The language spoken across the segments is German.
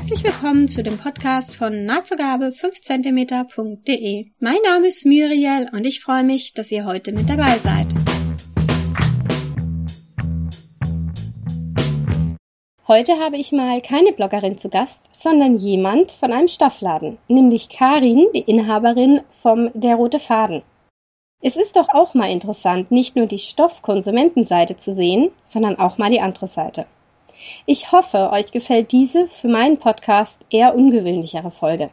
Herzlich willkommen zu dem Podcast von nahtzugabe 5cm.de. Mein Name ist Muriel und ich freue mich, dass ihr heute mit dabei seid. Heute habe ich mal keine Bloggerin zu Gast, sondern jemand von einem Stoffladen, nämlich Karin, die Inhaberin vom Der Rote Faden. Es ist doch auch mal interessant, nicht nur die Stoffkonsumentenseite zu sehen, sondern auch mal die andere Seite. Ich hoffe, euch gefällt diese für meinen Podcast eher ungewöhnlichere Folge.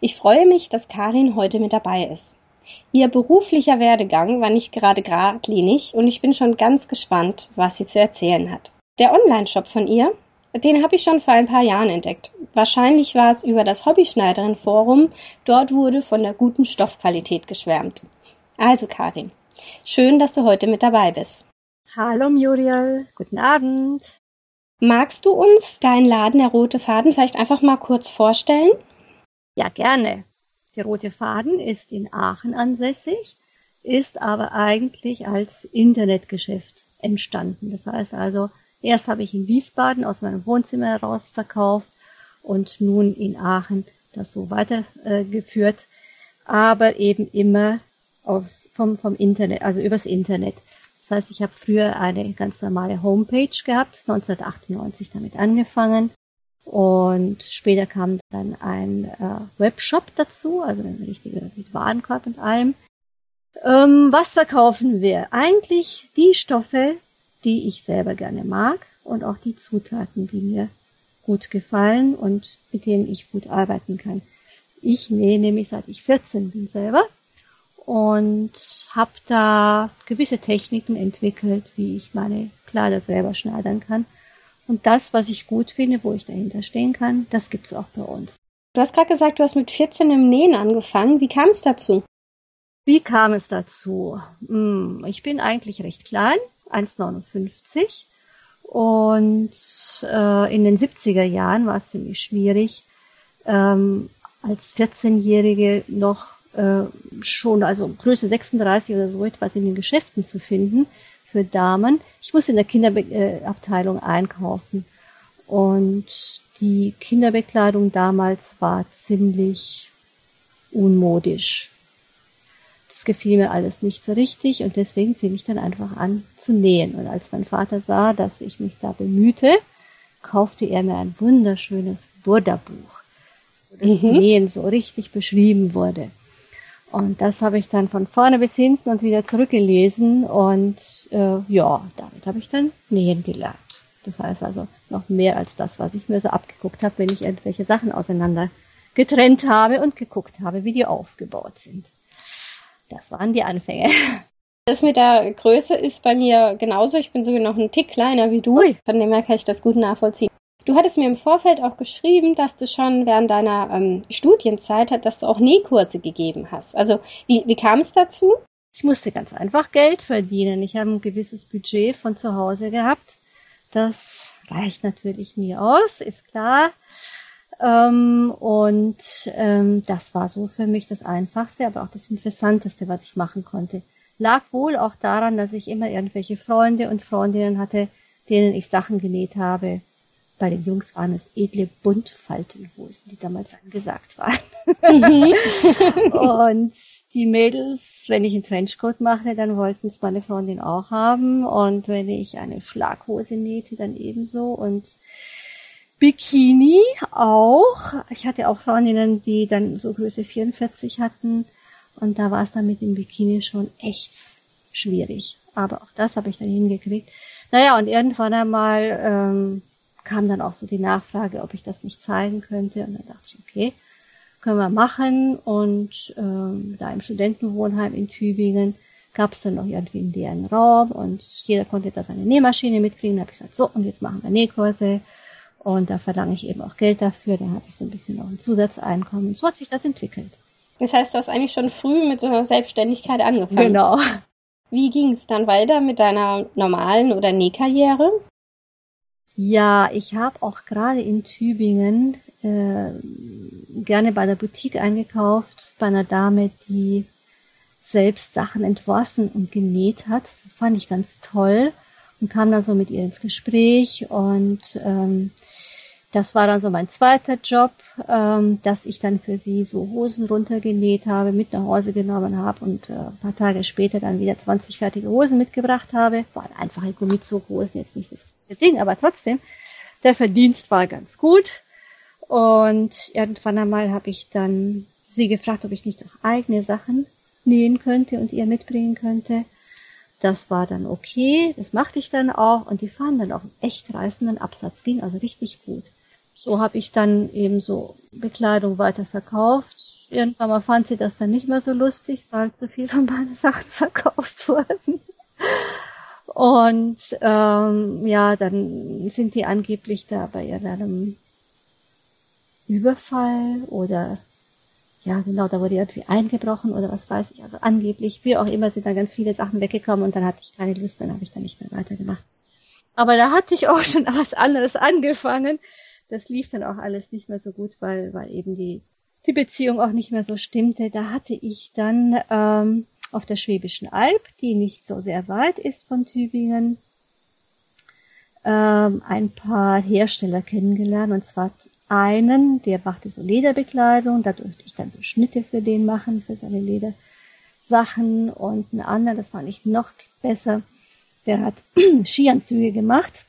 Ich freue mich, dass Karin heute mit dabei ist. Ihr beruflicher Werdegang war nicht gerade geradlinig und ich bin schon ganz gespannt, was sie zu erzählen hat. Der Online-Shop von ihr, den habe ich schon vor ein paar Jahren entdeckt. Wahrscheinlich war es über das Hobbyschneiderin-Forum. Dort wurde von der guten Stoffqualität geschwärmt. Also Karin, schön, dass du heute mit dabei bist. Hallo Muriel, guten Abend. Magst du uns deinen Laden der Rote Faden vielleicht einfach mal kurz vorstellen? Ja, gerne. Der Rote Faden ist in Aachen ansässig, ist aber eigentlich als Internetgeschäft entstanden. Das heißt also, erst habe ich in Wiesbaden aus meinem Wohnzimmer heraus verkauft und nun in Aachen das so weitergeführt, aber eben immer aus, vom, vom Internet, also übers Internet. Das heißt, ich habe früher eine ganz normale Homepage gehabt, 1998 damit angefangen. Und später kam dann ein äh, Webshop dazu, also ein richtiger mit Warenkorb und allem. Ähm, was verkaufen wir? Eigentlich die Stoffe, die ich selber gerne mag und auch die Zutaten, die mir gut gefallen und mit denen ich gut arbeiten kann. Ich nähe nämlich seit ich 14 bin selber und habe da gewisse Techniken entwickelt, wie ich meine Kleider selber schneidern kann. Und das, was ich gut finde, wo ich dahinter stehen kann, das gibt's auch bei uns. Du hast gerade gesagt, du hast mit 14 im Nähen angefangen. Wie kam es dazu? Wie kam es dazu? Hm, ich bin eigentlich recht klein, 1,59 und äh, in den 70er Jahren war es ziemlich schwierig, ähm, als 14-Jährige noch äh, schon, also Größe 36 oder so etwas in den Geschäften zu finden für Damen. Ich musste in der Kinderabteilung einkaufen und die Kinderbekleidung damals war ziemlich unmodisch. Das gefiel mir alles nicht so richtig und deswegen fing ich dann einfach an zu nähen. Und als mein Vater sah, dass ich mich da bemühte, kaufte er mir ein wunderschönes Burda-Buch, wo das mhm. Nähen so richtig beschrieben wurde. Und das habe ich dann von vorne bis hinten und wieder zurückgelesen und äh, ja, damit habe ich dann nähen gelernt. Das heißt also noch mehr als das, was ich mir so abgeguckt habe, wenn ich irgendwelche Sachen auseinander getrennt habe und geguckt habe, wie die aufgebaut sind. Das waren die Anfänge. Das mit der Größe ist bei mir genauso. Ich bin sogar noch ein Tick kleiner wie du. Ui. Von dem her kann ich das gut nachvollziehen. Du hattest mir im Vorfeld auch geschrieben, dass du schon während deiner ähm, Studienzeit dass du auch Nähkurse gegeben hast. Also wie, wie kam es dazu? Ich musste ganz einfach Geld verdienen. Ich habe ein gewisses Budget von zu Hause gehabt. Das reicht natürlich mir aus, ist klar. Ähm, und ähm, das war so für mich das Einfachste, aber auch das Interessanteste, was ich machen konnte. Lag wohl auch daran, dass ich immer irgendwelche Freunde und Freundinnen hatte, denen ich Sachen genäht habe bei den Jungs waren es edle Buntfaltenhosen, die damals angesagt waren. Mhm. und die Mädels, wenn ich einen Trenchcoat machte, dann wollten es meine Freundin auch haben. Und wenn ich eine Schlaghose nähte, dann ebenso. Und Bikini auch. Ich hatte auch Freundinnen, die dann so Größe 44 hatten. Und da war es dann mit dem Bikini schon echt schwierig. Aber auch das habe ich dann hingekriegt. Naja, und irgendwann einmal ähm, kam dann auch so die Nachfrage, ob ich das nicht zeigen könnte. Und dann dachte ich, okay, können wir machen. Und ähm, da im Studentenwohnheim in Tübingen gab es dann noch irgendwie einen leeren Raum und jeder konnte da seine Nähmaschine mitkriegen. Da habe ich gesagt, so, und jetzt machen wir Nähkurse. Und da verlange ich eben auch Geld dafür. Dann habe ich so ein bisschen noch ein Zusatzeinkommen. So hat sich das entwickelt. Das heißt, du hast eigentlich schon früh mit so einer Selbstständigkeit angefangen. Genau. Wie ging es dann weiter mit deiner normalen oder Nähkarriere? Ja, ich habe auch gerade in Tübingen äh, gerne bei der Boutique eingekauft, bei einer Dame, die selbst Sachen entworfen und genäht hat. Das fand ich ganz toll und kam dann so mit ihr ins Gespräch und ähm, das war dann so mein zweiter Job, ähm, dass ich dann für sie so Hosen runtergenäht habe, mit nach Hause genommen habe und äh, ein paar Tage später dann wieder 20 fertige Hosen mitgebracht habe. Waren einfache Gummizughosen, jetzt nicht das Ding, aber trotzdem, der Verdienst war ganz gut. Und irgendwann einmal habe ich dann sie gefragt, ob ich nicht auch eigene Sachen nähen könnte und ihr mitbringen könnte. Das war dann okay, das machte ich dann auch und die fahren dann auch einen echt reißenden Absatz, ging also richtig gut. So habe ich dann eben so Bekleidung weiter verkauft. Irgendwann mal fand sie das dann nicht mehr so lustig, weil zu viel von meinen Sachen verkauft wurden. Und ähm, ja, dann sind die angeblich da bei ihrem Überfall oder ja, genau, da wurde irgendwie eingebrochen oder was weiß ich. Also angeblich, wie auch immer, sind da ganz viele Sachen weggekommen und dann hatte ich keine Lust, dann habe ich da nicht mehr weitergemacht. Aber da hatte ich auch schon was anderes angefangen das lief dann auch alles nicht mehr so gut, weil, weil eben die, die Beziehung auch nicht mehr so stimmte. Da hatte ich dann ähm, auf der Schwäbischen Alb, die nicht so sehr weit ist von Tübingen, ähm, ein paar Hersteller kennengelernt. Und zwar einen, der machte so Lederbekleidung, da durfte ich dann so Schnitte für den machen, für seine Ledersachen. Und einen anderen, das fand ich noch besser, der hat Skianzüge gemacht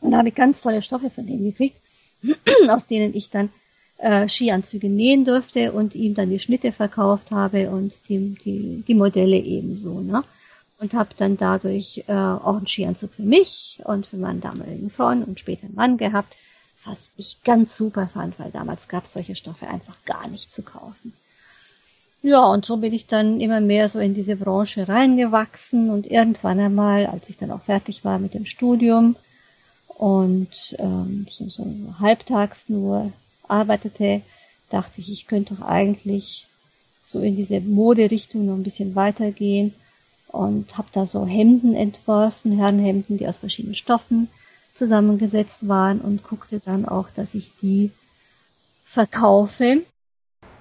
und da habe ich ganz tolle Stoffe von denen gekriegt, aus denen ich dann äh, Skianzüge nähen durfte und ihm dann die Schnitte verkauft habe und die, die, die Modelle ebenso. Ne? Und habe dann dadurch äh, auch einen Skianzug für mich und für meinen damaligen Freund und später einen Mann gehabt, was ich ganz super fand, weil damals gab es solche Stoffe einfach gar nicht zu kaufen. Ja, und so bin ich dann immer mehr so in diese Branche reingewachsen und irgendwann einmal, als ich dann auch fertig war mit dem Studium, und ähm, so, so halbtags nur arbeitete, dachte ich, ich könnte doch eigentlich so in diese Moderichtung noch ein bisschen weitergehen und habe da so Hemden entworfen, Herrenhemden, die aus verschiedenen Stoffen zusammengesetzt waren und guckte dann auch, dass ich die verkaufe.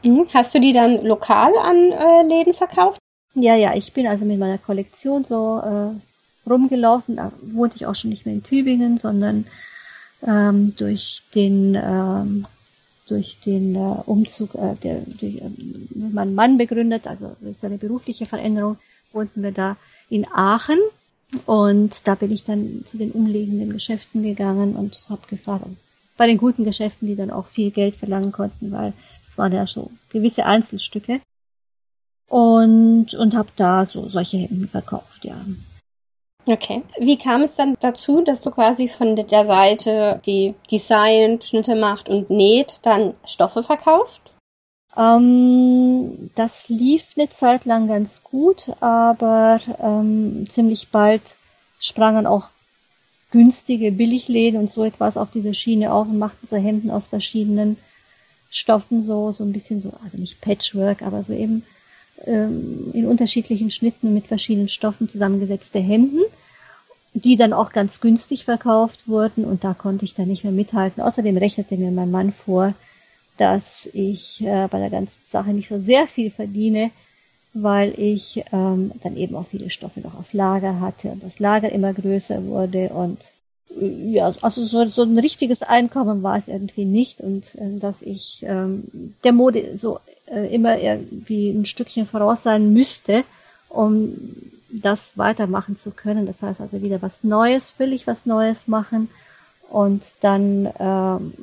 Mhm. Hast du die dann lokal an äh, Läden verkauft? Ja, ja, ich bin also mit meiner Kollektion so äh, rumgelaufen. Da wohnte ich auch schon nicht mehr in Tübingen, sondern ähm, durch den ähm, durch den äh, Umzug, äh, der durch äh, meinen Mann begründet, also durch seine berufliche Veränderung, wohnten wir da in Aachen. Und da bin ich dann zu den umliegenden Geschäften gegangen und habe gefragt, bei den guten Geschäften, die dann auch viel Geld verlangen konnten, weil es waren ja so gewisse Einzelstücke. Und, und habe da so solche Hemden verkauft, ja. Okay. Wie kam es dann dazu, dass du quasi von der Seite, die designt, Schnitte macht und näht, dann Stoffe verkauft? Ähm, das lief eine Zeit lang ganz gut, aber ähm, ziemlich bald sprangen auch günstige Billigläden und so etwas auf diese Schiene auf und machten so Hemden aus verschiedenen Stoffen, so, so ein bisschen so, also nicht Patchwork, aber so eben ähm, in unterschiedlichen Schnitten mit verschiedenen Stoffen zusammengesetzte Hemden, die dann auch ganz günstig verkauft wurden und da konnte ich dann nicht mehr mithalten. Außerdem rechnete mir mein Mann vor, dass ich äh, bei der ganzen Sache nicht so sehr viel verdiene, weil ich ähm, dann eben auch viele Stoffe noch auf Lager hatte und das Lager immer größer wurde und ja, also so, so ein richtiges Einkommen war es irgendwie nicht und äh, dass ich ähm, der Mode so äh, immer irgendwie ein Stückchen voraus sein müsste, um das weitermachen zu können. Das heißt also wieder was Neues, ich was Neues machen und dann ähm,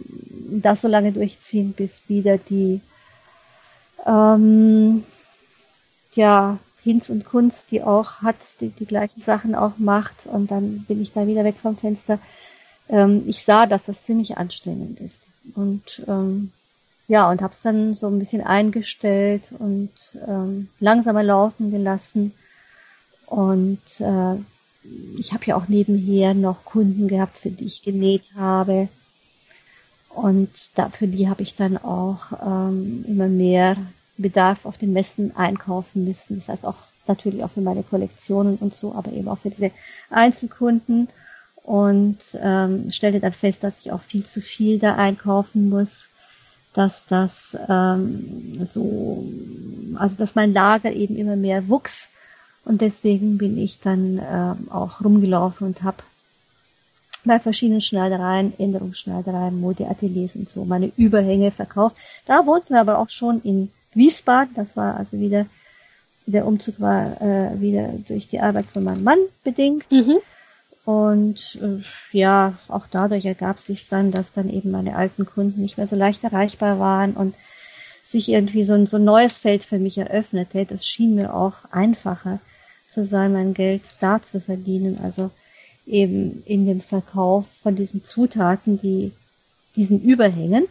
das so lange durchziehen, bis wieder die ähm, ja, Hinz und Kunst, die auch hat, die die gleichen Sachen auch macht und dann bin ich da wieder weg vom Fenster. Ähm, ich sah, dass das ziemlich anstrengend ist und ähm, ja, und habe es dann so ein bisschen eingestellt und ähm, langsamer laufen gelassen. Und äh, ich habe ja auch nebenher noch Kunden gehabt, für die ich genäht habe. Und da, für die habe ich dann auch ähm, immer mehr Bedarf auf den Messen einkaufen müssen. Das heißt auch natürlich auch für meine Kollektionen und so, aber eben auch für diese Einzelkunden. Und ähm, stellte dann fest, dass ich auch viel zu viel da einkaufen muss dass das ähm, so, also dass mein Lager eben immer mehr wuchs und deswegen bin ich dann ähm, auch rumgelaufen und habe bei verschiedenen Schneidereien, Änderungsschneidereien, Modeateliers und so meine Überhänge verkauft. Da wohnten wir aber auch schon in Wiesbaden. Das war also wieder, der Umzug war äh, wieder durch die Arbeit von meinem Mann bedingt. Mhm. Und äh, ja, auch dadurch ergab sich dann, dass dann eben meine alten Kunden nicht mehr so leicht erreichbar waren und sich irgendwie so ein, so ein neues Feld für mich eröffnete. Das schien mir auch einfacher zu sein, mein Geld da zu verdienen. Also eben in dem Verkauf von diesen Zutaten, die diesen Überhängen,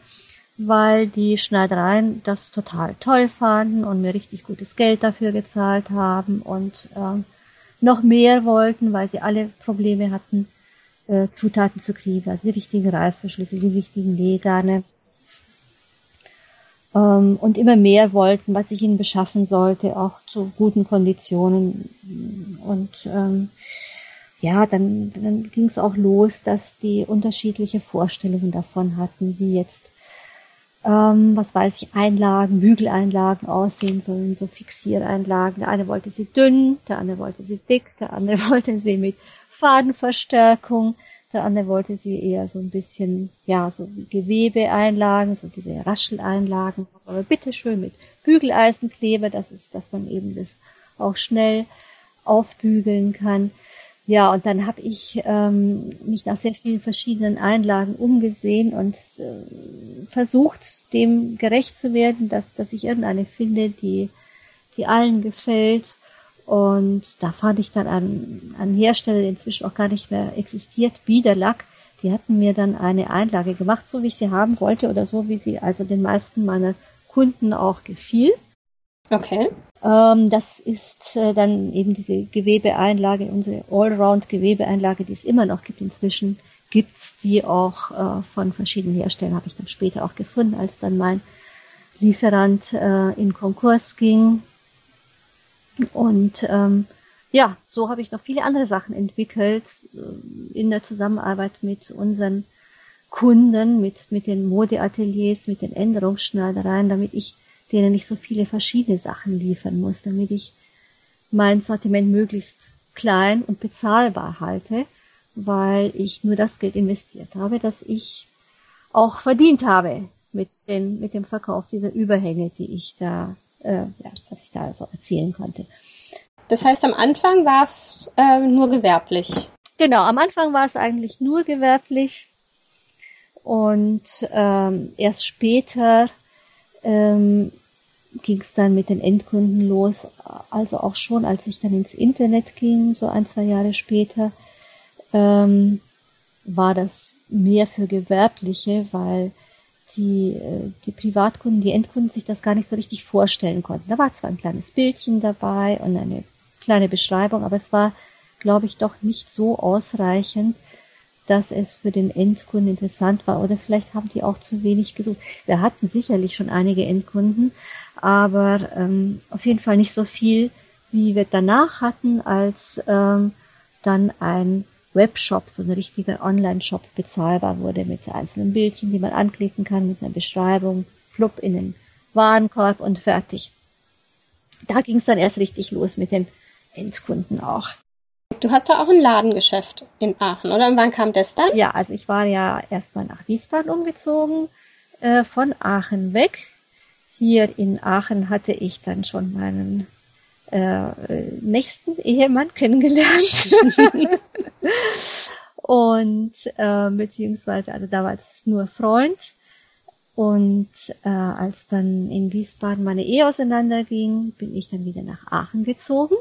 weil die Schneidereien das total toll fanden und mir richtig gutes Geld dafür gezahlt haben und ähm, noch mehr wollten, weil sie alle Probleme hatten, äh, Zutaten zu kriegen, also die richtigen Reißverschlüsse, die richtigen Nähgarne. Ähm, und immer mehr wollten, was ich ihnen beschaffen sollte, auch zu guten Konditionen. Und ähm, ja, dann, dann ging es auch los, dass die unterschiedliche Vorstellungen davon hatten, wie jetzt ähm, was weiß ich, Einlagen, Bügeleinlagen aussehen sollen, so Fixiereinlagen. Der eine wollte sie dünn, der andere wollte sie dick, der andere wollte sie mit Fadenverstärkung, der andere wollte sie eher so ein bisschen, ja, so Gewebeeinlagen, so diese Rascheleinlagen, aber bitteschön mit Bügeleisenkleber, das ist, dass man eben das auch schnell aufbügeln kann. Ja, und dann habe ich ähm, mich nach sehr vielen verschiedenen Einlagen umgesehen und äh, versucht, dem gerecht zu werden, dass, dass ich irgendeine finde, die, die allen gefällt. Und da fand ich dann einen, einen Hersteller, der inzwischen auch gar nicht mehr existiert, Biederlack. Die hatten mir dann eine Einlage gemacht, so wie ich sie haben wollte oder so, wie sie also den meisten meiner Kunden auch gefiel. Okay. Ähm, das ist äh, dann eben diese Gewebeeinlage, unsere Allround-Gewebeeinlage, die es immer noch gibt inzwischen, gibt's die auch äh, von verschiedenen Herstellern, habe ich dann später auch gefunden, als dann mein Lieferant äh, in Konkurs ging. Und ähm, ja, so habe ich noch viele andere Sachen entwickelt äh, in der Zusammenarbeit mit unseren Kunden, mit, mit den Modeateliers, mit den Änderungsschneidereien, damit ich denen ich so viele verschiedene Sachen liefern muss, damit ich mein Sortiment möglichst klein und bezahlbar halte, weil ich nur das Geld investiert habe, das ich auch verdient habe mit, den, mit dem Verkauf dieser Überhänge, die ich da, äh, ja, was ich da so erzählen konnte. Das heißt, am Anfang war es äh, nur gewerblich. Genau, am Anfang war es eigentlich nur gewerblich und ähm, erst später ähm, ging es dann mit den Endkunden los. Also auch schon, als ich dann ins Internet ging, so ein, zwei Jahre später, ähm, war das mehr für Gewerbliche, weil die, äh, die Privatkunden, die Endkunden sich das gar nicht so richtig vorstellen konnten. Da war zwar ein kleines Bildchen dabei und eine kleine Beschreibung, aber es war, glaube ich, doch nicht so ausreichend, dass es für den Endkunden interessant war. Oder vielleicht haben die auch zu wenig gesucht. Wir hatten sicherlich schon einige Endkunden, aber ähm, auf jeden Fall nicht so viel, wie wir danach hatten, als ähm, dann ein Webshop, so ein richtiger Online-Shop bezahlbar wurde mit einzelnen Bildchen, die man anklicken kann, mit einer Beschreibung, flupp in den Warenkorb und fertig. Da ging es dann erst richtig los mit den Endkunden auch. Du hast ja auch ein Ladengeschäft in Aachen, oder? Und wann kam das dann? Ja, also ich war ja erstmal nach Wiesbaden umgezogen, äh, von Aachen weg hier in Aachen hatte ich dann schon meinen äh, nächsten Ehemann kennengelernt. und äh, beziehungsweise, also damals nur Freund. Und äh, als dann in Wiesbaden meine Ehe auseinanderging, bin ich dann wieder nach Aachen gezogen,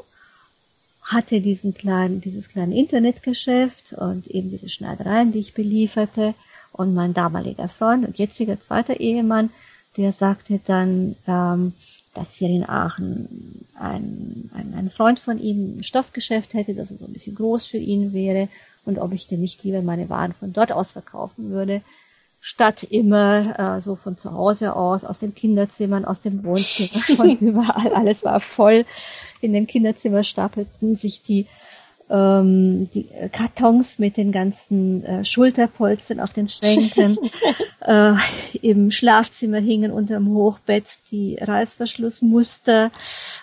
hatte diesen kleinen, dieses kleine Internetgeschäft und eben diese Schneidereien, die ich belieferte. Und mein damaliger Freund und jetziger zweiter Ehemann der sagte dann, ähm, dass hier in Aachen ein, ein, ein Freund von ihm ein Stoffgeschäft hätte, das so ein bisschen groß für ihn wäre und ob ich denn nicht lieber meine Waren von dort aus verkaufen würde, statt immer äh, so von zu Hause aus, aus den Kinderzimmern, aus dem Wohnzimmer, von überall. Alles war voll. In den Kinderzimmern stapelten sich die ähm, die Kartons mit den ganzen äh, Schulterpolstern auf den Schränken. äh, Im Schlafzimmer hingen unterm Hochbett die Reißverschlussmuster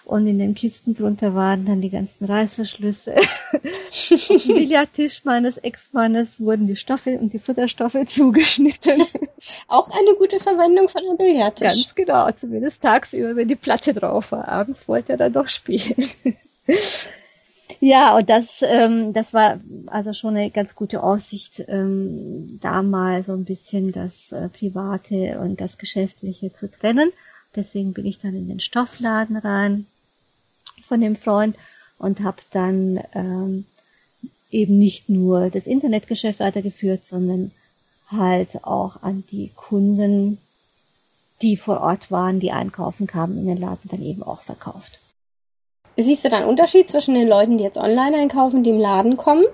und in den Kisten drunter waren dann die ganzen Reißverschlüsse. auf dem Billardtisch meines Ex-Mannes wurden die Stoffe und die Futterstoffe zugeschnitten. Auch eine gute Verwendung von einem Billardtisch. Ganz genau, zumindest tagsüber, wenn die Platte drauf war. Abends wollte er dann doch spielen. Ja, und das, ähm, das war also schon eine ganz gute Aussicht, ähm, da mal so ein bisschen das äh, Private und das Geschäftliche zu trennen. Deswegen bin ich dann in den Stoffladen rein von dem Freund und habe dann ähm, eben nicht nur das Internetgeschäft weitergeführt, sondern halt auch an die Kunden, die vor Ort waren, die einkaufen kamen, in den Laden dann eben auch verkauft. Siehst du da einen Unterschied zwischen den Leuten, die jetzt online einkaufen, die im Laden kommen?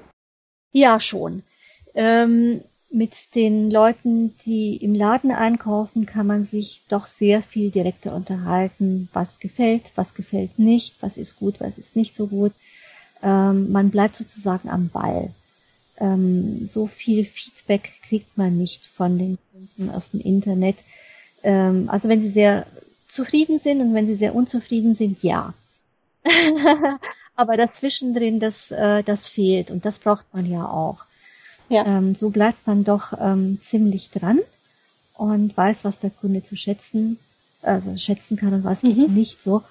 Ja, schon. Ähm, mit den Leuten, die im Laden einkaufen, kann man sich doch sehr viel direkter unterhalten, was gefällt, was gefällt nicht, was ist gut, was ist nicht so gut. Ähm, man bleibt sozusagen am Ball. Ähm, so viel Feedback kriegt man nicht von den Kunden aus dem Internet. Ähm, also wenn sie sehr zufrieden sind und wenn sie sehr unzufrieden sind, ja. Aber dazwischen drin, das, äh, das fehlt und das braucht man ja auch. Ja. Ähm, so bleibt man doch ähm, ziemlich dran und weiß, was der Kunde zu schätzen, also schätzen kann und was mhm. nicht so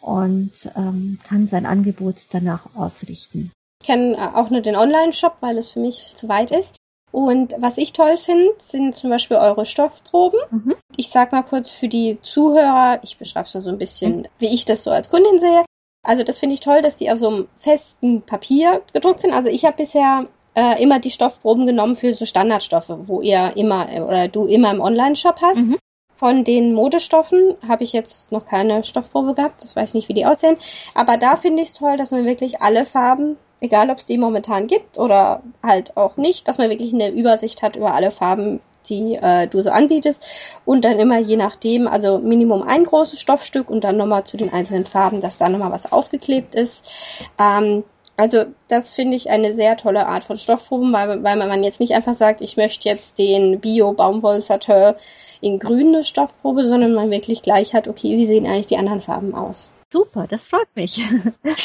und ähm, kann sein Angebot danach ausrichten. Ich kenne äh, auch nur den Online-Shop, weil es für mich zu weit ist. Und was ich toll finde, sind zum Beispiel eure Stoffproben. Mhm. Ich sag mal kurz für die Zuhörer, ich beschreibe es so ein bisschen, wie ich das so als Kundin sehe. Also das finde ich toll, dass die auf so einem festen Papier gedruckt sind. Also ich habe bisher äh, immer die Stoffproben genommen für so Standardstoffe, wo ihr immer äh, oder du immer im Online-Shop hast. Mhm. Von den Modestoffen habe ich jetzt noch keine Stoffprobe gehabt. Das weiß nicht, wie die aussehen. Aber da finde ich es toll, dass man wirklich alle Farben, egal ob es die momentan gibt oder halt auch nicht, dass man wirklich eine Übersicht hat über alle Farben, die äh, du so anbietest. Und dann immer je nachdem, also Minimum ein großes Stoffstück und dann nochmal zu den einzelnen Farben, dass da nochmal was aufgeklebt ist. Ähm, also das finde ich eine sehr tolle Art von Stoffproben, weil, weil man jetzt nicht einfach sagt, ich möchte jetzt den Bio-Baumwoll-Satin in grüne Stoffprobe, sondern man wirklich gleich hat, okay, wie sehen eigentlich die anderen Farben aus? Super, das freut mich.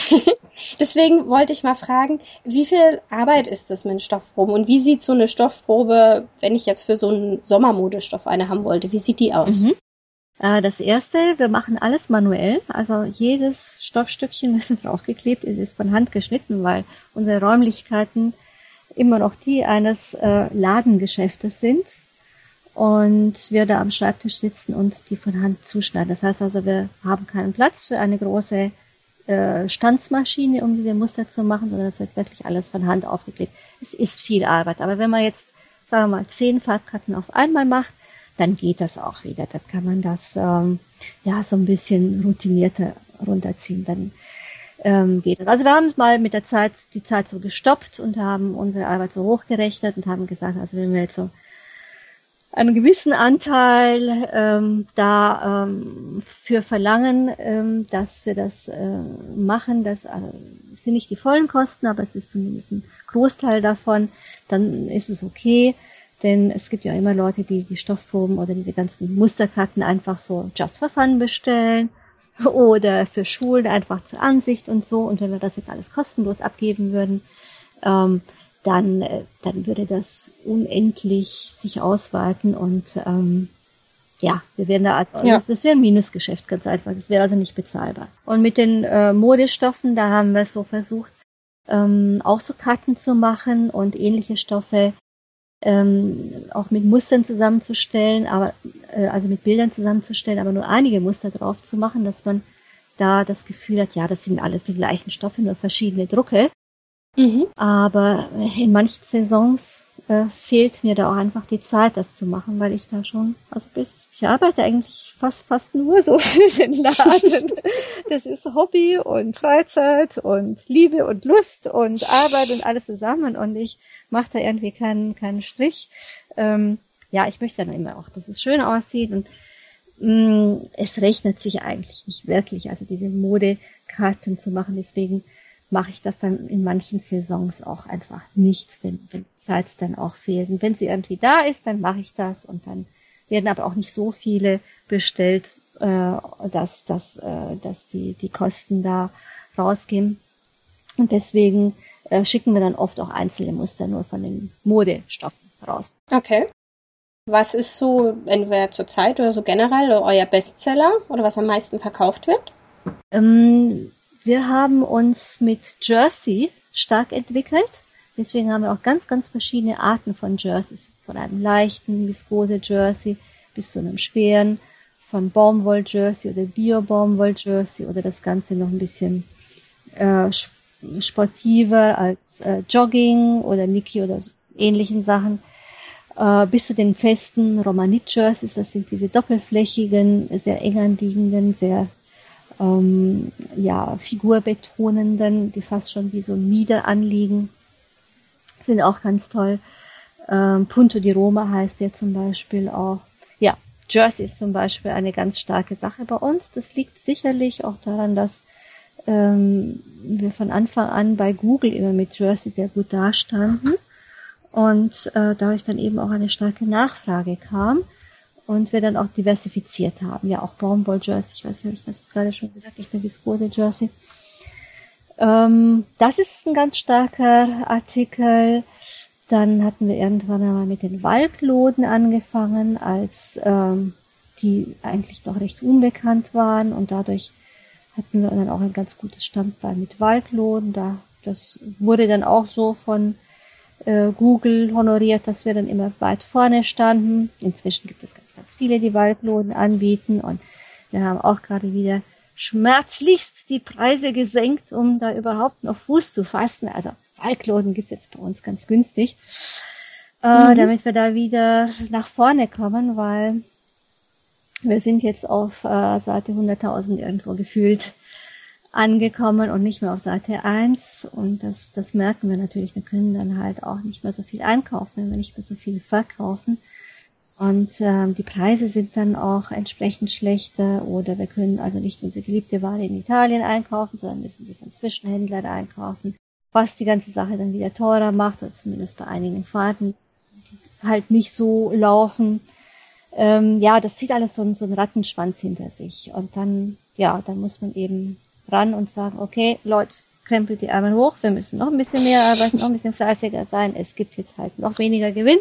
Deswegen wollte ich mal fragen, wie viel Arbeit ist das mit Stoffproben und wie sieht so eine Stoffprobe, wenn ich jetzt für so einen Sommermodestoff eine haben wollte, wie sieht die aus? Mhm. Äh, das erste, wir machen alles manuell. Also jedes Stoffstückchen, das draufgeklebt ist, ist von Hand geschnitten, weil unsere Räumlichkeiten immer noch die eines äh, Ladengeschäftes sind und wir da am Schreibtisch sitzen und die von Hand zuschneiden. Das heißt also, wir haben keinen Platz für eine große äh, Stanzmaschine, um diese Muster zu machen, sondern es wird wirklich alles von Hand aufgeklebt. Es ist viel Arbeit, aber wenn man jetzt, sagen wir mal, zehn Farbkarten auf einmal macht, dann geht das auch wieder. Dann kann man das ähm, ja so ein bisschen routinierter runterziehen. Dann ähm, geht es. Also wir haben mal mit der Zeit die Zeit so gestoppt und haben unsere Arbeit so hochgerechnet und haben gesagt, also wenn wir jetzt so einen gewissen Anteil ähm, da ähm, für verlangen, ähm, dass wir das äh, machen. Das äh, sind nicht die vollen Kosten, aber es ist zumindest ein Großteil davon. Dann ist es okay, denn es gibt ja immer Leute, die die Stoffproben oder diese ganzen Musterkarten einfach so just for fun bestellen oder für Schulen einfach zur Ansicht und so. Und wenn wir das jetzt alles kostenlos abgeben würden, ähm, dann, äh, dann würde das unendlich sich ausweiten und ähm, ja, wir werden da also, ja. das, das wäre ein Minusgeschäft ganz einfach, das wäre also nicht bezahlbar. Und mit den äh, Modestoffen, da haben wir so versucht, ähm, auch so Karten zu machen und ähnliche Stoffe ähm, auch mit Mustern zusammenzustellen, aber äh, also mit Bildern zusammenzustellen, aber nur einige Muster drauf zu machen, dass man da das Gefühl hat, ja, das sind alles die gleichen Stoffe, nur verschiedene Drucke. Mhm. Aber in manchen Saisons äh, fehlt mir da auch einfach die Zeit, das zu machen, weil ich da schon, also bis, ich arbeite eigentlich fast, fast nur so für den Laden. das ist Hobby und Freizeit und Liebe und Lust und Arbeit und alles zusammen und ich mache da irgendwie keinen, keinen Strich. Ähm, ja, ich möchte dann immer auch, dass es schön aussieht und mh, mm, es rechnet sich eigentlich nicht wirklich, also diese Modekarten zu machen. Deswegen mache ich das dann in manchen Saisons auch einfach nicht, wenn, wenn Zeit dann auch fehlt. Und wenn sie irgendwie da ist, dann mache ich das und dann werden aber auch nicht so viele bestellt, äh, dass, dass, äh, dass die, die Kosten da rausgehen. Und deswegen äh, schicken wir dann oft auch einzelne Muster nur von den Modestoffen raus. Okay. Was ist so, entweder zur Zeit oder so generell, euer Bestseller oder was am meisten verkauft wird? Ähm, wir haben uns mit Jersey stark entwickelt. Deswegen haben wir auch ganz, ganz verschiedene Arten von Jerseys. Von einem leichten, viskose Jersey bis zu einem schweren, von Baumwoll-Jersey oder Bio-Baumwoll-Jersey oder das Ganze noch ein bisschen äh, sportiver als äh, Jogging oder Niki oder ähnlichen Sachen. Äh, bis zu den festen Romanit-Jerseys, das sind diese doppelflächigen, sehr eng anliegenden, sehr ähm, ja, figurbetonenden, die fast schon wie so Mieder anliegen. Sind auch ganz toll. Ähm, Punto di Roma heißt der zum Beispiel auch. Ja, Jersey ist zum Beispiel eine ganz starke Sache bei uns. Das liegt sicherlich auch daran, dass ähm, wir von Anfang an bei Google immer mit Jersey sehr gut dastanden und äh, dadurch dann eben auch eine starke Nachfrage kam und wir dann auch diversifiziert haben. Ja, auch Baumwoll-Jersey, ich weiß nicht, ich das gerade schon gesagt, ich bin Viskose-Jersey. Ähm, das ist ein ganz starker Artikel. Dann hatten wir irgendwann einmal mit den Walkloden angefangen, als ähm, die eigentlich noch recht unbekannt waren und dadurch hatten wir dann auch ein ganz gutes Standbein mit Walkloden. Da, das wurde dann auch so von äh, Google honoriert, dass wir dann immer weit vorne standen. Inzwischen gibt es ganz, viele, die Waldloden anbieten und wir haben auch gerade wieder schmerzlichst die Preise gesenkt, um da überhaupt noch Fuß zu fassen. Also Waldloden gibt's jetzt bei uns ganz günstig, äh, mhm. damit wir da wieder nach vorne kommen, weil wir sind jetzt auf äh, Seite 100.000 irgendwo gefühlt angekommen und nicht mehr auf Seite 1. Und das, das merken wir natürlich. Wir können dann halt auch nicht mehr so viel einkaufen, wenn wir nicht mehr so viel verkaufen. Und ähm, die Preise sind dann auch entsprechend schlechter oder wir können also nicht unsere geliebte Ware in Italien einkaufen, sondern müssen sie von Zwischenhändlern einkaufen, was die ganze Sache dann wieder teurer macht oder zumindest bei einigen Fahrten halt nicht so laufen. Ähm, ja, das zieht alles so, so einen Rattenschwanz hinter sich und dann, ja, dann muss man eben ran und sagen, okay, Leute, krempelt die Ärmel hoch, wir müssen noch ein bisschen mehr arbeiten, noch ein bisschen fleißiger sein. Es gibt jetzt halt noch weniger Gewinn,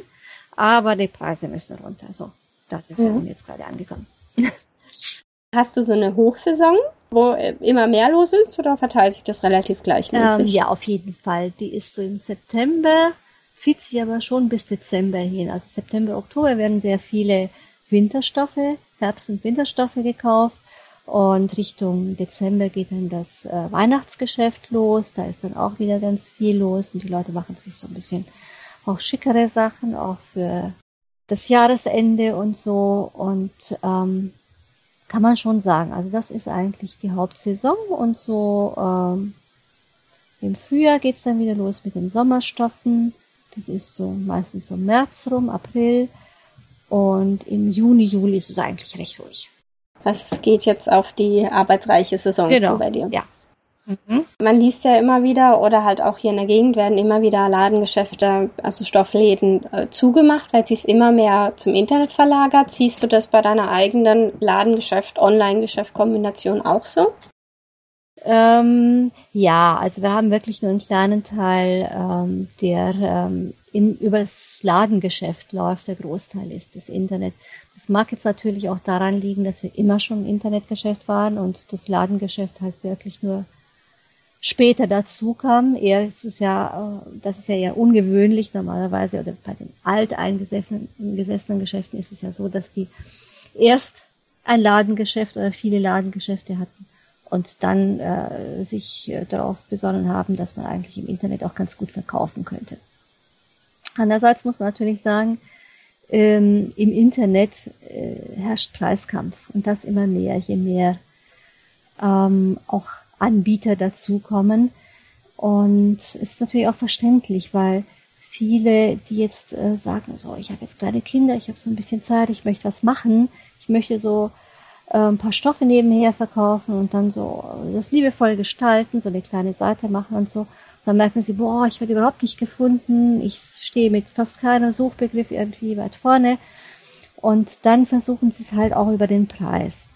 aber die Preise müssen runter. So, da sind wir mhm. jetzt gerade angekommen. Hast du so eine Hochsaison, wo immer mehr los ist oder verteilt sich das relativ gleichmäßig? Ähm, ja, auf jeden Fall. Die ist so im September, zieht sich aber schon bis Dezember hin. Also September, Oktober werden sehr viele Winterstoffe, Herbst- und Winterstoffe gekauft. Und Richtung Dezember geht dann das äh, Weihnachtsgeschäft los. Da ist dann auch wieder ganz viel los und die Leute machen sich so ein bisschen auch schickere Sachen, auch für das Jahresende und so. Und ähm, kann man schon sagen, also das ist eigentlich die Hauptsaison und so ähm, im Frühjahr geht's dann wieder los mit den Sommerstoffen. Das ist so meistens so März rum, April. Und im Juni, Juli ist es eigentlich recht ruhig. Das geht jetzt auf die arbeitsreiche Saison genau. zu bei dir. Ja. Mhm. Man liest ja immer wieder oder halt auch hier in der Gegend werden immer wieder Ladengeschäfte, also Stoffläden äh, zugemacht, weil sie es immer mehr zum Internet verlagert. Siehst du das bei deiner eigenen Ladengeschäft, Online-Geschäft-Kombination auch so? Ähm, ja, also wir haben wirklich nur einen kleinen Teil, ähm, der ähm, in, übers Ladengeschäft läuft. Der Großteil ist das Internet mag jetzt natürlich auch daran liegen, dass wir immer schon im Internetgeschäft waren und das Ladengeschäft halt wirklich nur später dazu kam. Eher ist es ja, äh, das ist ja eher ungewöhnlich normalerweise, oder bei den alteingesessenen Geschäften ist es ja so, dass die erst ein Ladengeschäft oder viele Ladengeschäfte hatten und dann äh, sich äh, darauf besonnen haben, dass man eigentlich im Internet auch ganz gut verkaufen könnte. Andererseits muss man natürlich sagen, ähm, im Internet äh, herrscht Preiskampf und das immer mehr, je mehr ähm, auch Anbieter dazukommen. Und ist natürlich auch verständlich, weil viele, die jetzt äh, sagen, so, ich habe jetzt kleine Kinder, ich habe so ein bisschen Zeit, ich möchte was machen, ich möchte so äh, ein paar Stoffe nebenher verkaufen und dann so das liebevoll gestalten, so eine kleine Seite machen und so. dann merken sie, boah, ich werde überhaupt nicht gefunden, ich stehe mit fast keinem Suchbegriff irgendwie weit vorne. Und dann versuchen sie es halt auch über den Preis.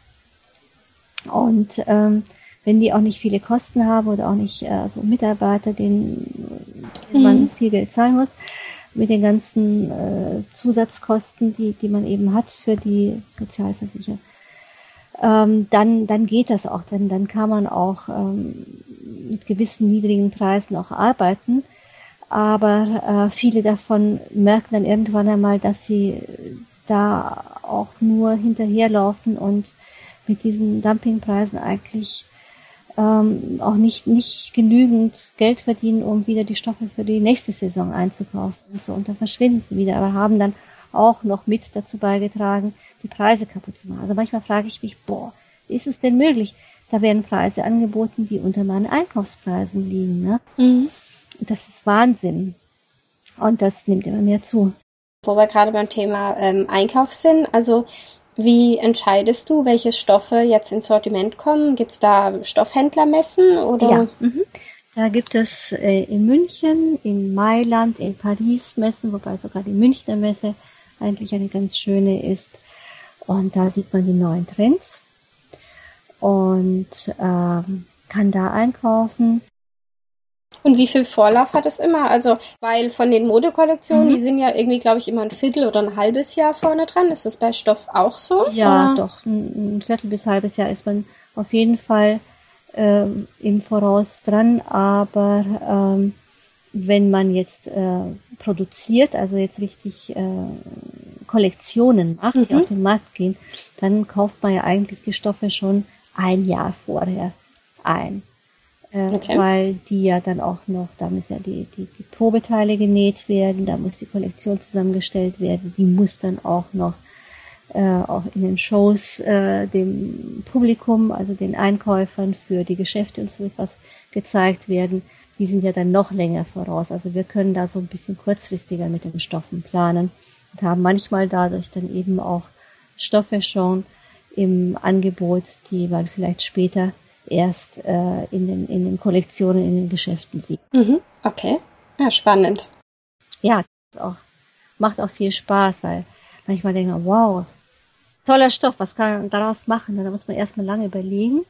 Und ähm, wenn die auch nicht viele Kosten haben oder auch nicht äh, so Mitarbeiter, denen mhm. man viel Geld zahlen muss, mit den ganzen äh, Zusatzkosten, die, die man eben hat für die Sozialversicherung, ähm, dann, dann geht das auch, denn dann kann man auch ähm, mit gewissen niedrigen Preisen auch arbeiten. Aber äh, viele davon merken dann irgendwann einmal, dass sie da auch nur hinterherlaufen und mit diesen Dumpingpreisen eigentlich ähm, auch nicht, nicht genügend Geld verdienen, um wieder die Stoffe für die nächste Saison einzukaufen und so. Und dann verschwinden sie wieder, aber haben dann auch noch mit dazu beigetragen, die Preise kaputt zu machen. Also manchmal frage ich mich, boah, ist es denn möglich? Da werden Preise angeboten, die unter meinen Einkaufspreisen liegen. Ne? Mhm. Das ist Wahnsinn. Und das nimmt immer mehr zu. Wo wir gerade beim Thema ähm, Einkauf sind, also wie entscheidest du, welche Stoffe jetzt ins Sortiment kommen? Gibt es da Stoffhändlermessen oder? Ja, mhm. da gibt es äh, in München, in Mailand, in Paris Messen, wobei sogar die Münchner Messe eigentlich eine ganz schöne ist. Und da sieht man die neuen Trends und ähm, kann da einkaufen. Und wie viel Vorlauf hat es immer? Also, weil von den Modekollektionen, mhm. die sind ja irgendwie, glaube ich, immer ein Viertel oder ein halbes Jahr vorne dran. Ist das bei Stoff auch so? Ja, oder? doch. Ein, ein Viertel bis halbes Jahr ist man auf jeden Fall äh, im Voraus dran. Aber ähm, wenn man jetzt äh, produziert, also jetzt richtig äh, Kollektionen macht, mhm. die auf den Markt gehen, dann kauft man ja eigentlich die Stoffe schon ein Jahr vorher ein äh, okay. weil die ja dann auch noch, da müssen ja die, die, die Probeteile genäht werden, da muss die Kollektion zusammengestellt werden, die muss dann auch noch äh, auch in den Shows äh, dem Publikum, also den Einkäufern für die Geschäfte und so etwas gezeigt werden. Die sind ja dann noch länger voraus. Also wir können da so ein bisschen kurzfristiger mit den Stoffen planen und haben manchmal dadurch dann eben auch Stoffe schon im Angebot, die man vielleicht später erst äh, in, den, in den Kollektionen, in den Geschäften sieht. Mhm. Okay, ja, spannend. Ja, auch, macht auch viel Spaß, weil manchmal denkt man, wow, toller Stoff, was kann man daraus machen? Da muss man erstmal lange überlegen,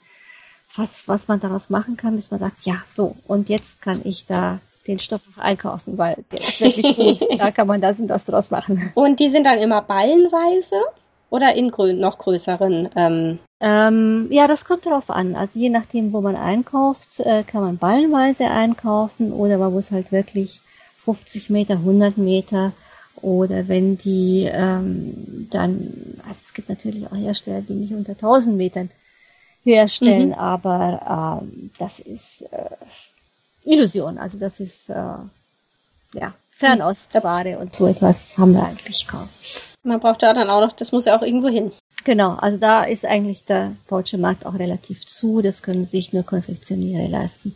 was, was man daraus machen kann, bis man sagt, ja, so, und jetzt kann ich da den Stoff auch einkaufen, weil der ist wirklich gut. da kann man das und das draus machen. Und die sind dann immer ballenweise? Oder in grö noch größeren? Ähm ähm, ja, das kommt darauf an. Also je nachdem, wo man einkauft, äh, kann man ballenweise einkaufen oder man muss halt wirklich 50 Meter, 100 Meter oder wenn die ähm, dann, also es gibt natürlich auch Hersteller, die nicht unter 1000 Metern herstellen, mhm. aber ähm, das ist äh, Illusion. Also das ist äh, ja Fernostware und so etwas haben wir eigentlich kaum. Man braucht da dann auch noch, das muss ja auch irgendwo hin. Genau, also da ist eigentlich der deutsche Markt auch relativ zu. Das können sich nur Konfektionäre leisten.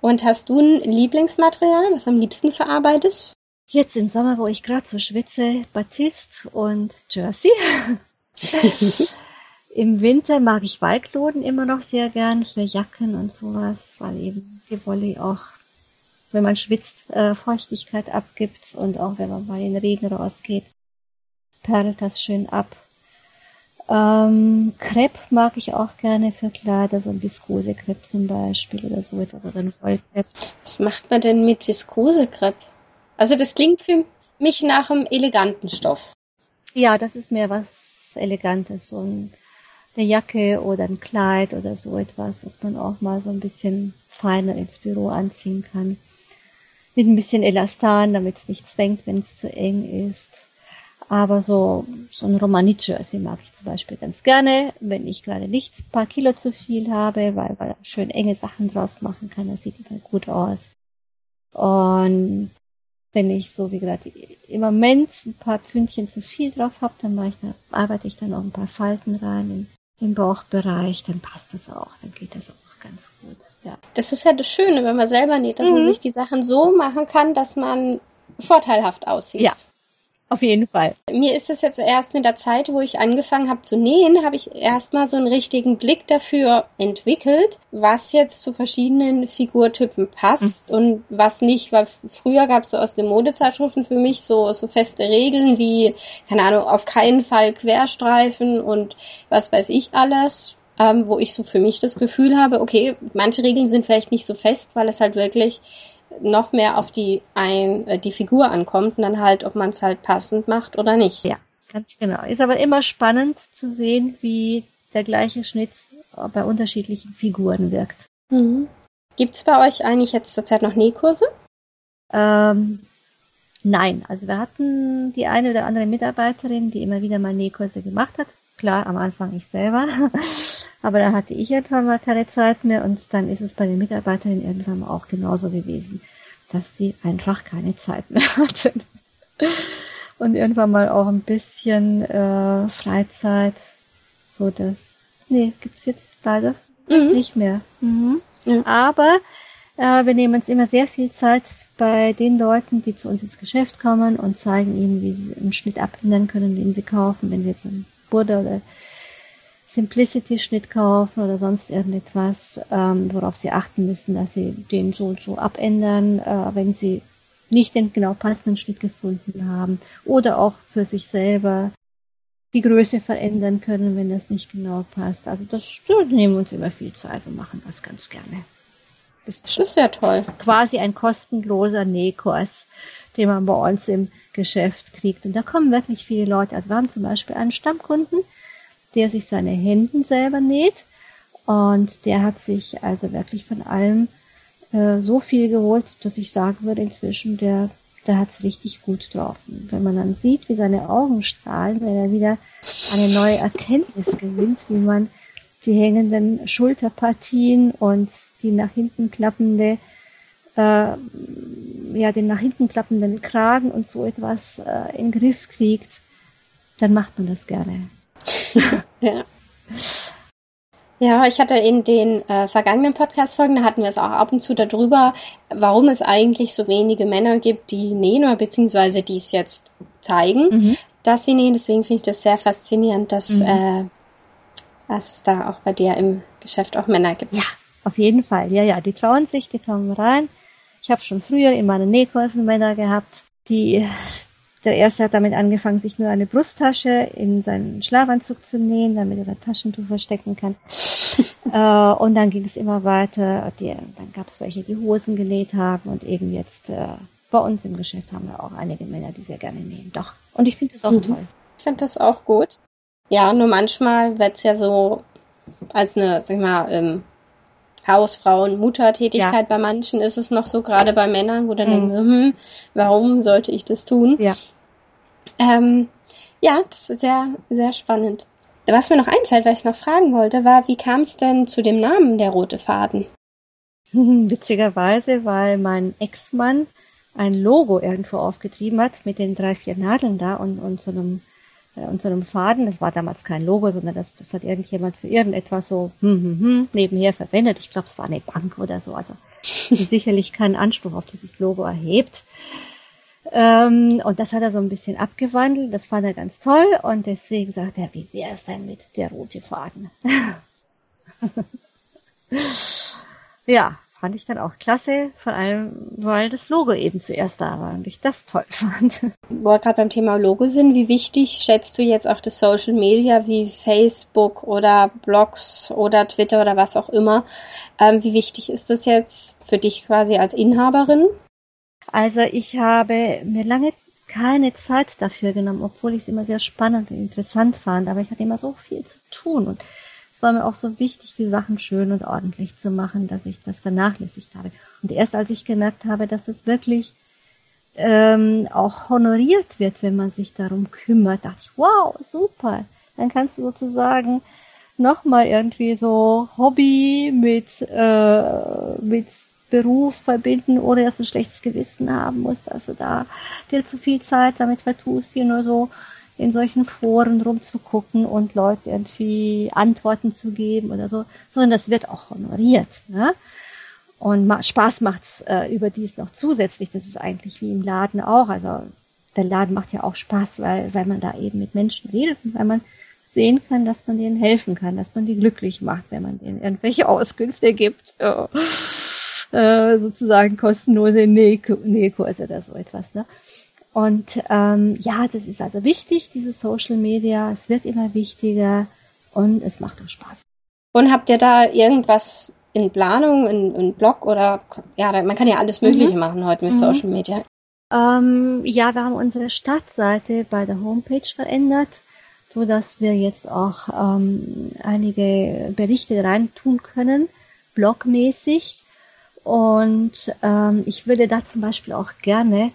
Und hast du ein Lieblingsmaterial, was am liebsten verarbeitest? Jetzt im Sommer, wo ich gerade so schwitze, Batist und Jersey. Im Winter mag ich Waldloden immer noch sehr gern für Jacken und sowas, weil eben die Wolle auch, wenn man schwitzt, äh, Feuchtigkeit abgibt und auch wenn man mal in den Regen rausgeht perlt das schön ab. Ähm, Crepe mag ich auch gerne für Kleider, so ein Viskose-Crepe zum Beispiel oder so etwas oder ein Vollcrepe. Was macht man denn mit Viskose-Crepe? Also das klingt für mich nach einem eleganten Stoff. Ja, das ist mehr was Elegantes, so ein, eine Jacke oder ein Kleid oder so etwas, was man auch mal so ein bisschen feiner ins Büro anziehen kann. Mit ein bisschen Elastan, damit es nicht zwängt, wenn es zu eng ist. Aber so, so ein Romani-Jersey mag ich zum Beispiel ganz gerne, wenn ich gerade nicht ein paar Kilo zu viel habe, weil man schön enge Sachen draus machen kann, das sieht immer gut aus. Und wenn ich so wie gerade im Moment ein paar Pfündchen zu viel drauf habe, dann mache ich da, arbeite ich dann noch ein paar Falten rein in, im Bauchbereich, dann passt das auch, dann geht das auch ganz gut. Ja. Das ist ja das Schöne, wenn man selber näht, dass mhm. man sich die Sachen so machen kann, dass man vorteilhaft aussieht. Ja, Auf jeden Fall. Mir ist es jetzt erst mit der Zeit, wo ich angefangen habe zu nähen, habe ich erstmal so einen richtigen Blick dafür entwickelt, was jetzt zu verschiedenen Figurtypen passt mhm. und was nicht, weil früher gab es so aus den Modezeitschriften für mich so, so feste Regeln wie, keine Ahnung, auf keinen Fall Querstreifen und was weiß ich alles. Ähm, wo ich so für mich das Gefühl habe, okay, manche Regeln sind vielleicht nicht so fest, weil es halt wirklich noch mehr auf die, ein, äh, die Figur ankommt und dann halt, ob man es halt passend macht oder nicht. Ja, ganz genau. Ist aber immer spannend zu sehen, wie der gleiche Schnitt bei unterschiedlichen Figuren wirkt. Mhm. Gibt es bei euch eigentlich jetzt zurzeit noch Nähkurse? Ähm, nein, also wir hatten die eine oder andere Mitarbeiterin, die immer wieder mal Nähkurse gemacht hat. Klar, am Anfang ich selber. Aber da hatte ich irgendwann mal keine Zeit mehr und dann ist es bei den Mitarbeiterinnen irgendwann mal auch genauso gewesen, dass die einfach keine Zeit mehr hatten. Und irgendwann mal auch ein bisschen äh, Freizeit, so dass, nee, gibt's jetzt leider mhm. nicht mehr. Mhm. Ja. Aber äh, wir nehmen uns immer sehr viel Zeit bei den Leuten, die zu uns ins Geschäft kommen und zeigen ihnen, wie sie einen Schnitt abändern können, den sie kaufen, wenn sie jetzt einen Burde oder Simplicity-Schnitt kaufen oder sonst irgendetwas, ähm, worauf Sie achten müssen, dass Sie den so und so abändern, äh, wenn Sie nicht den genau passenden Schnitt gefunden haben oder auch für sich selber die Größe verändern können, wenn das nicht genau passt. Also das, das nehmen wir uns immer viel Zeit und machen das ganz gerne. Das ist, das ist ja toll. Quasi ein kostenloser Nähkurs, den man bei uns im Geschäft kriegt. Und da kommen wirklich viele Leute. Also wir haben zum Beispiel einen Stammkunden, der sich seine Hemden selber näht. Und der hat sich also wirklich von allem äh, so viel geholt, dass ich sagen würde inzwischen, der, der hat's richtig gut drauf. Und wenn man dann sieht, wie seine Augen strahlen, wenn er wieder eine neue Erkenntnis gewinnt, wie man die hängenden Schulterpartien und die nach hinten klappende, äh, ja, den nach hinten klappenden Kragen und so etwas äh, in den Griff kriegt, dann macht man das gerne. ja. Ja, ich hatte in den äh, vergangenen Podcast-Folgen, da hatten wir es auch ab und zu darüber, warum es eigentlich so wenige Männer gibt, die nähen oder beziehungsweise die es jetzt zeigen, mhm. dass sie nähen. Deswegen finde ich das sehr faszinierend, dass, mhm. äh, dass es da auch bei dir im Geschäft auch Männer gibt. Ja, auf jeden Fall. Ja, ja, die trauen sich, die kommen rein. Ich habe schon früher in meinen Nähkursen Männer gehabt, die der erste hat damit angefangen, sich nur eine Brusttasche in seinen Schlafanzug zu nähen, damit er da Taschentuch verstecken kann. äh, und dann ging es immer weiter. Die, dann gab es welche, die Hosen genäht haben und eben jetzt äh, bei uns im Geschäft haben wir auch einige Männer, die sehr gerne nähen. Doch. Und ich finde das auch mhm. toll. Ich finde das auch gut. Ja, nur manchmal wird es ja so als eine, sag ich mal, ähm, Hausfrauen, Muttertätigkeit ja. bei manchen ist es noch so, gerade bei Männern, wo dann mhm. denken so, hm, warum sollte ich das tun? Ja. Ähm, ja, das ist sehr, sehr spannend. Was mir noch einfällt, was ich noch fragen wollte, war, wie kam es denn zu dem Namen der rote Faden? Witzigerweise, weil mein Ex-Mann ein Logo irgendwo aufgetrieben hat mit den drei, vier Nadeln da und, und so einem und so einem Faden. Das war damals kein Logo, sondern das, das hat irgendjemand für irgendetwas so hm, hm, hm, nebenher verwendet. Ich glaube, es war eine Bank oder so, also die sicherlich keinen Anspruch auf dieses Logo erhebt. Ähm, und das hat er so ein bisschen abgewandelt. Das fand er ganz toll. Und deswegen sagt er, wie wäre es denn mit der rote Faden? ja, fand ich dann auch klasse. Vor allem, weil das Logo eben zuerst da war und ich das toll fand. Wo wir gerade beim Thema Logo sind, wie wichtig schätzt du jetzt auch das Social Media wie Facebook oder Blogs oder Twitter oder was auch immer? Ähm, wie wichtig ist das jetzt für dich quasi als Inhaberin? Also ich habe mir lange keine Zeit dafür genommen, obwohl ich es immer sehr spannend und interessant fand. Aber ich hatte immer so viel zu tun und war mir auch so wichtig, die Sachen schön und ordentlich zu machen, dass ich das vernachlässigt habe. Und erst als ich gemerkt habe, dass es wirklich ähm, auch honoriert wird, wenn man sich darum kümmert, dachte ich, wow, super. Dann kannst du sozusagen nochmal irgendwie so Hobby mit, äh, mit Beruf verbinden, ohne dass du ein schlechtes Gewissen haben musst. Also da dir zu viel Zeit damit vertust, hier nur so in solchen Foren rumzugucken und Leuten irgendwie Antworten zu geben oder so, sondern das wird auch honoriert. Ne? Und Spaß macht's äh, überdies noch zusätzlich. Das ist eigentlich wie im Laden auch. Also der Laden macht ja auch Spaß, weil, weil man da eben mit Menschen redet und weil man sehen kann, dass man denen helfen kann, dass man die glücklich macht, wenn man denen irgendwelche Auskünfte gibt. Ja. Äh, sozusagen kostenlose Nähkurse oder so etwas. Ne? Und ähm, ja, das ist also wichtig, diese Social Media. Es wird immer wichtiger und es macht auch Spaß. Und habt ihr da irgendwas in Planung, in, in Blog oder ja, man kann ja alles Mögliche mhm. machen heute mit mhm. Social Media. Ähm, ja, wir haben unsere Startseite bei der Homepage verändert, so dass wir jetzt auch ähm, einige Berichte reintun können, blogmäßig. Und ähm, ich würde da zum Beispiel auch gerne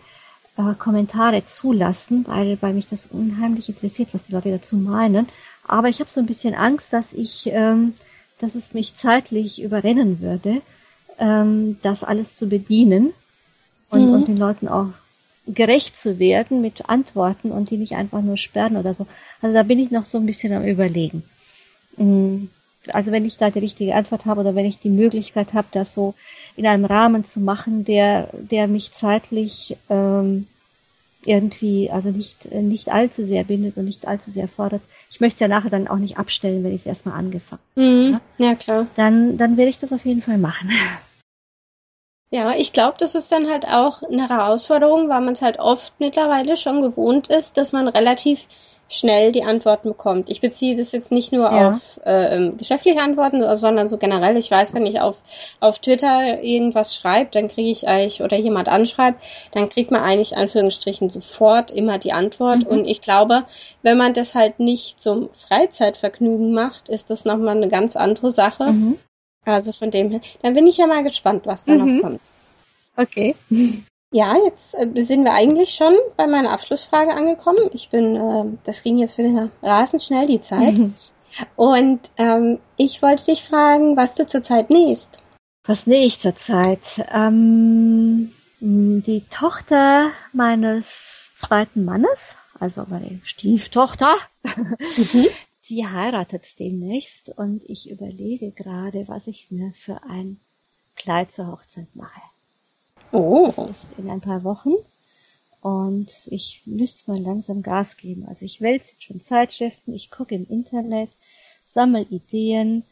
äh, Kommentare zulassen, weil, weil mich das unheimlich interessiert, was die Leute dazu meinen. Aber ich habe so ein bisschen Angst, dass ich, ähm, dass es mich zeitlich überrennen würde, ähm, das alles zu bedienen und, mhm. und den Leuten auch gerecht zu werden mit Antworten und die nicht einfach nur sperren oder so. Also da bin ich noch so ein bisschen am Überlegen. Mhm. Also wenn ich da die richtige Antwort habe oder wenn ich die Möglichkeit habe, das so in einem Rahmen zu machen, der, der mich zeitlich ähm, irgendwie, also nicht, nicht allzu sehr bindet und nicht allzu sehr fordert. Ich möchte es ja nachher dann auch nicht abstellen, wenn ich es erstmal angefangen habe. Mhm. Ja, klar. Dann, dann werde ich das auf jeden Fall machen. Ja, ich glaube, das ist dann halt auch eine Herausforderung, weil man es halt oft mittlerweile schon gewohnt ist, dass man relativ schnell die Antworten bekommt. Ich beziehe das jetzt nicht nur ja. auf äh, ähm, geschäftliche Antworten, sondern so generell. Ich weiß, wenn ich auf, auf Twitter irgendwas schreibe, dann kriege ich eigentlich, oder jemand anschreibt, dann kriegt man eigentlich Anführungsstrichen sofort immer die Antwort. Mhm. Und ich glaube, wenn man das halt nicht zum Freizeitvergnügen macht, ist das nochmal eine ganz andere Sache. Mhm. Also von dem her, dann bin ich ja mal gespannt, was da mhm. noch kommt. Okay. Ja, jetzt äh, sind wir eigentlich schon bei meiner Abschlussfrage angekommen. Ich bin, äh, das ging jetzt wieder rasend schnell die Zeit. Und ähm, ich wollte dich fragen, was du zurzeit nähst. Was nähe ich zurzeit? Ähm, die Tochter meines zweiten Mannes, also meine Stieftochter, mhm. die heiratet demnächst und ich überlege gerade, was ich mir für ein Kleid zur Hochzeit mache. Oh. Das ist in ein paar Wochen. Und ich müsste mal langsam Gas geben. Also ich wälze schon Zeitschriften, ich gucke im Internet, sammle Ideen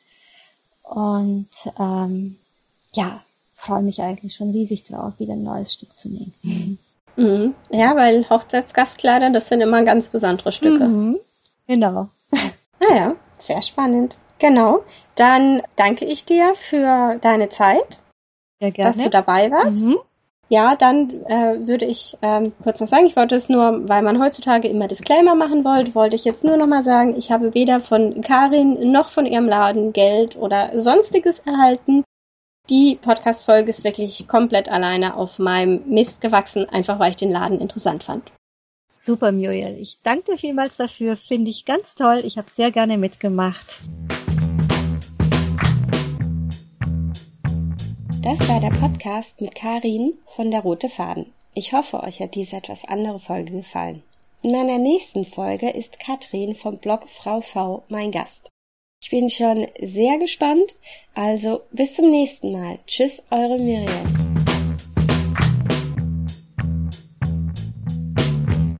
und ähm, ja, freue mich eigentlich schon riesig drauf, wieder ein neues Stück zu nehmen. Mhm. Ja, weil Hochzeitsgastkleider, das sind immer ganz besondere Stücke. Mhm. Genau. Naja, ah sehr spannend. Genau. Dann danke ich dir für deine Zeit. Dass du dabei warst. Mhm. Ja, dann äh, würde ich ähm, kurz noch sagen, ich wollte es nur, weil man heutzutage immer Disclaimer machen wollte, wollte ich jetzt nur noch mal sagen, ich habe weder von Karin noch von ihrem Laden Geld oder sonstiges erhalten. Die Podcast-Folge ist wirklich komplett alleine auf meinem Mist gewachsen, einfach weil ich den Laden interessant fand. Super, Muriel. Ich danke dir vielmals dafür. Finde ich ganz toll. Ich habe sehr gerne mitgemacht. Das war der Podcast mit Karin von der Rote Faden. Ich hoffe, euch hat diese etwas andere Folge gefallen. In meiner nächsten Folge ist Katrin vom Blog Frau V mein Gast. Ich bin schon sehr gespannt, also bis zum nächsten Mal. Tschüss, eure Miriam.